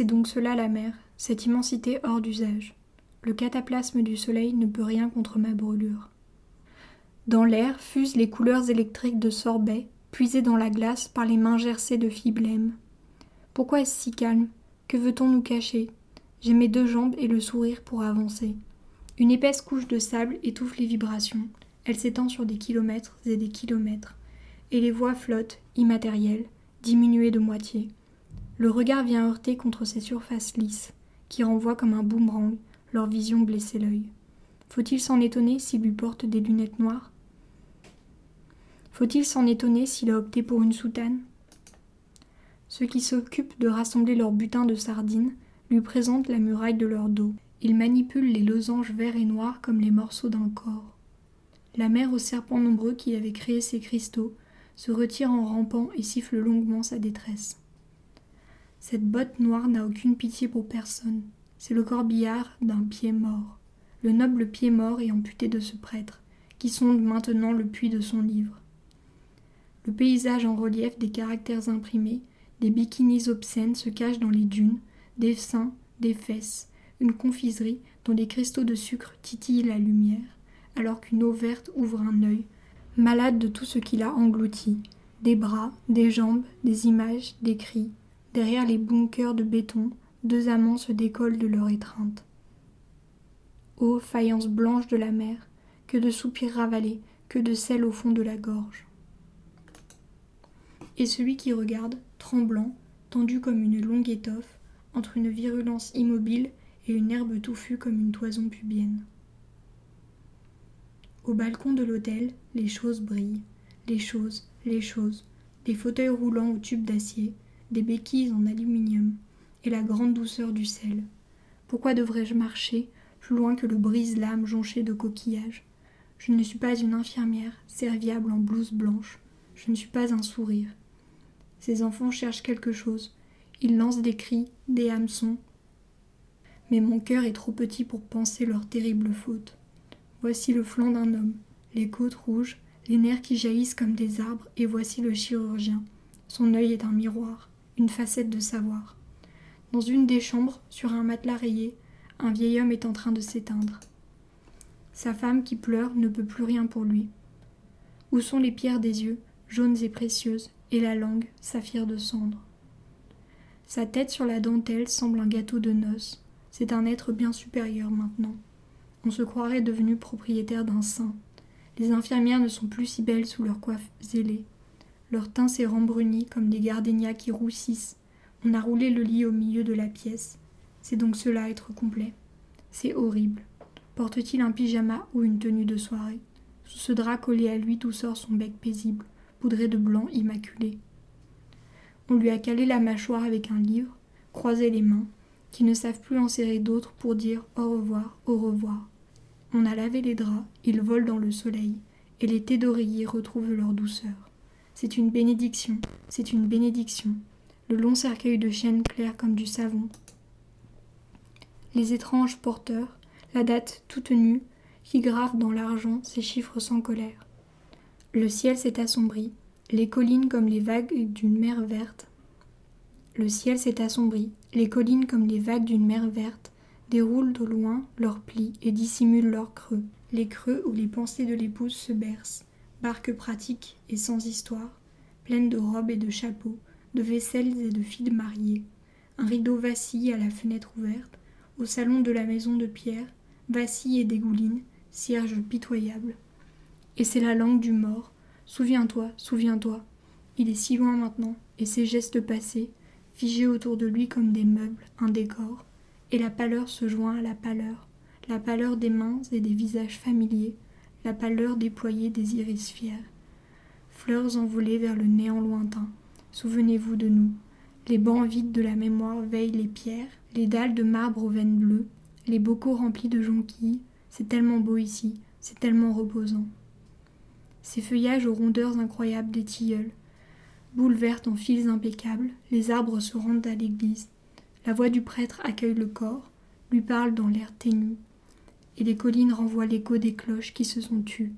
C'est donc cela la mer, cette immensité hors d'usage. Le cataplasme du soleil ne peut rien contre ma brûlure. Dans l'air fusent les couleurs électriques de sorbet, puisées dans la glace par les mains gercées de fiblème. Pourquoi est-ce si calme? Que veut-on nous cacher? J'ai mes deux jambes et le sourire pour avancer. Une épaisse couche de sable étouffe les vibrations. Elle s'étend sur des kilomètres et des kilomètres. Et les voix flottent, immatérielles, diminuées de moitié. Le regard vient heurter contre ces surfaces lisses, qui renvoient comme un boomerang leur vision blesser l'œil. Faut-il s'en étonner s'il lui porte des lunettes noires? Faut-il s'en étonner s'il a opté pour une soutane? Ceux qui s'occupent de rassembler leur butin de sardines lui présentent la muraille de leur dos. Ils manipulent les losanges verts et noirs comme les morceaux d'un corps. La mer aux serpents nombreux qui avait créé ces cristaux se retire en rampant et siffle longuement sa détresse. Cette botte noire n'a aucune pitié pour personne. C'est le corbillard d'un pied mort, le noble pied mort et amputé de ce prêtre, qui sonde maintenant le puits de son livre. Le paysage en relief des caractères imprimés, des bikinis obscènes se cachent dans les dunes, des seins, des fesses, une confiserie dont les cristaux de sucre titillent la lumière, alors qu'une eau verte ouvre un œil, malade de tout ce qu'il a englouti, des bras, des jambes, des images, des cris. Derrière les bunkers de béton, deux amants se décollent de leur étreinte. Ô faïence blanche de la mer, que de soupirs ravalés, que de sel au fond de la gorge. Et celui qui regarde, tremblant, tendu comme une longue étoffe, entre une virulence immobile et une herbe touffue comme une toison pubienne. Au balcon de l'hôtel, les choses brillent, les choses, les choses, des fauteuils roulants aux tubes d'acier, des béquilles en aluminium, et la grande douceur du sel. Pourquoi devrais-je marcher plus loin que le brise-lame jonché de coquillages? Je ne suis pas une infirmière, serviable en blouse blanche. Je ne suis pas un sourire. Ces enfants cherchent quelque chose. Ils lancent des cris, des hameçons. Mais mon cœur est trop petit pour penser leur terrible faute. Voici le flanc d'un homme, les côtes rouges, les nerfs qui jaillissent comme des arbres, et voici le chirurgien. Son œil est un miroir, une facette de savoir. Dans une des chambres, sur un matelas rayé, un vieil homme est en train de s'éteindre. Sa femme qui pleure ne peut plus rien pour lui. Où sont les pierres des yeux, jaunes et précieuses, et la langue, saphir de cendre? Sa tête sur la dentelle semble un gâteau de noces. C'est un être bien supérieur maintenant on se croirait devenu propriétaire d'un saint. Les infirmières ne sont plus si belles sous leurs coiffes zélées. Leur teint s'est rembruni comme des gardénias qui roussissent. On a roulé le lit au milieu de la pièce. C'est donc cela être complet. C'est horrible. Porte-t-il un pyjama ou une tenue de soirée? Sous ce drap collé à lui tout sort son bec paisible, poudré de blanc immaculé. On lui a calé la mâchoire avec un livre, croisé les mains, qui ne savent plus en serrer d'autres pour dire au revoir, au revoir. On a lavé les draps, ils volent dans le soleil, et les thés d'oreiller retrouvent leur douceur. C'est une bénédiction, c'est une bénédiction. Le long cercueil de chêne clair comme du savon. Les étranges porteurs, la date toute nue, qui grave dans l'argent ces chiffres sans colère. Le ciel s'est assombri, les collines comme les vagues d'une mer verte. Le ciel s'est assombri, les collines comme les vagues d'une mer verte déroulent au loin leurs plis et dissimulent leurs creux, les creux où les pensées de l'épouse se bercent, barque pratique et sans histoire, pleine de robes et de chapeaux, de vaisselles et de filles mariées. Un rideau vacille à la fenêtre ouverte, au salon de la maison de pierre, vacille et dégouline, cierge pitoyable. Et c'est la langue du mort. Souviens-toi, souviens-toi. Il est si loin maintenant, et ses gestes passés, figés autour de lui comme des meubles, un décor, et la pâleur se joint à la pâleur, la pâleur des mains et des visages familiers, la pâleur déployée des iris fiers. Fleurs envolées vers le néant lointain, souvenez-vous de nous. Les bancs vides de la mémoire veillent les pierres, les dalles de marbre aux veines bleues, les bocaux remplis de jonquilles. C'est tellement beau ici, c'est tellement reposant. Ces feuillages aux rondeurs incroyables des tilleuls, Boule verte en fils impeccables, les arbres se rendent à l'église. La voix du prêtre accueille le corps, lui parle dans l'air ténu, les collines renvoient l'écho des cloches qui se sont tues,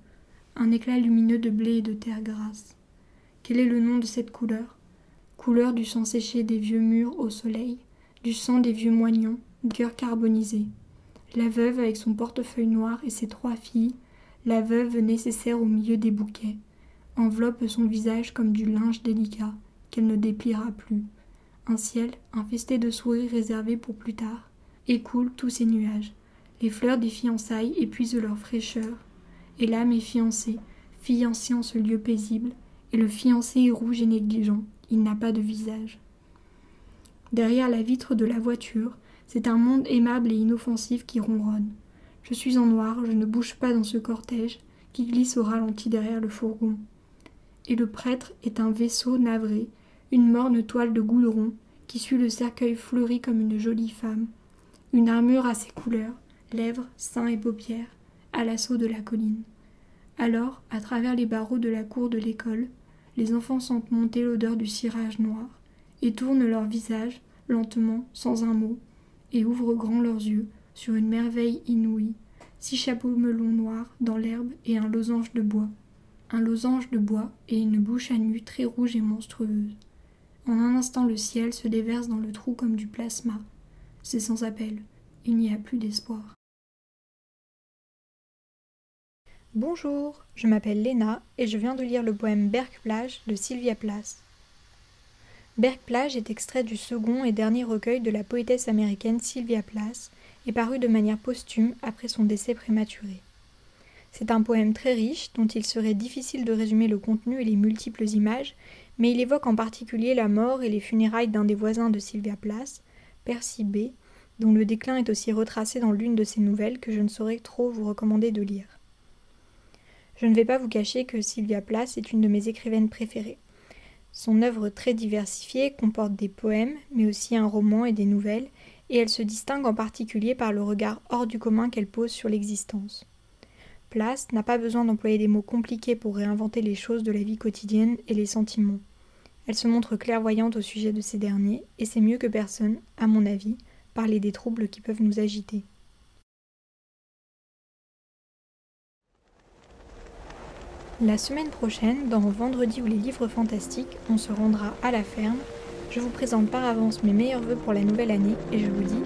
un éclat lumineux de blé et de terre grasse. Quel est le nom de cette couleur? Couleur du sang séché des vieux murs au soleil, du sang des vieux moignons, du cœur carbonisé. La veuve avec son portefeuille noir et ses trois filles, la veuve nécessaire au milieu des bouquets, enveloppe son visage comme du linge délicat qu'elle ne dépliera plus. Un ciel infesté de sourires réservés pour plus tard écoule tous ces nuages. Les fleurs des fiançailles épuisent leur fraîcheur, et l'âme est fiancée, fiancée en ce lieu paisible, et le fiancé est rouge et négligent, il n'a pas de visage. Derrière la vitre de la voiture, c'est un monde aimable et inoffensif qui ronronne. Je suis en noir, je ne bouge pas dans ce cortège qui glisse au ralenti derrière le fourgon. Et le prêtre est un vaisseau navré, une morne toile de goudron qui suit le cercueil fleuri comme une jolie femme, une armure à ses couleurs, lèvres, seins et paupières, à l'assaut de la colline. Alors, à travers les barreaux de la cour de l'école, les enfants sentent monter l'odeur du cirage noir, et tournent leur visage, lentement, sans un mot, et ouvrent grand leurs yeux sur une merveille inouïe, six chapeaux melons noirs dans l'herbe et un losange de bois. Un losange de bois et une bouche à nu très rouge et monstrueuse. En un instant le ciel se déverse dans le trou comme du plasma. C'est sans appel. Il n'y a plus d'espoir. Bonjour, je m'appelle Léna et je viens de lire le poème Berck-Plage de Sylvia Plath. Berck-Plage est extrait du second et dernier recueil de la poétesse américaine Sylvia Plath et paru de manière posthume après son décès prématuré. C'est un poème très riche dont il serait difficile de résumer le contenu et les multiples images, mais il évoque en particulier la mort et les funérailles d'un des voisins de Sylvia Plath, Percy B., dont le déclin est aussi retracé dans l'une de ses nouvelles que je ne saurais trop vous recommander de lire. Je ne vais pas vous cacher que Sylvia Plath est une de mes écrivaines préférées. Son œuvre très diversifiée comporte des poèmes, mais aussi un roman et des nouvelles, et elle se distingue en particulier par le regard hors du commun qu'elle pose sur l'existence. Place n'a pas besoin d'employer des mots compliqués pour réinventer les choses de la vie quotidienne et les sentiments. Elle se montre clairvoyante au sujet de ces derniers, et c'est mieux que personne, à mon avis, parler des troubles qui peuvent nous agiter. La semaine prochaine, dans Vendredi ou les livres fantastiques, on se rendra à la ferme. Je vous présente par avance mes meilleurs voeux pour la nouvelle année et je vous dis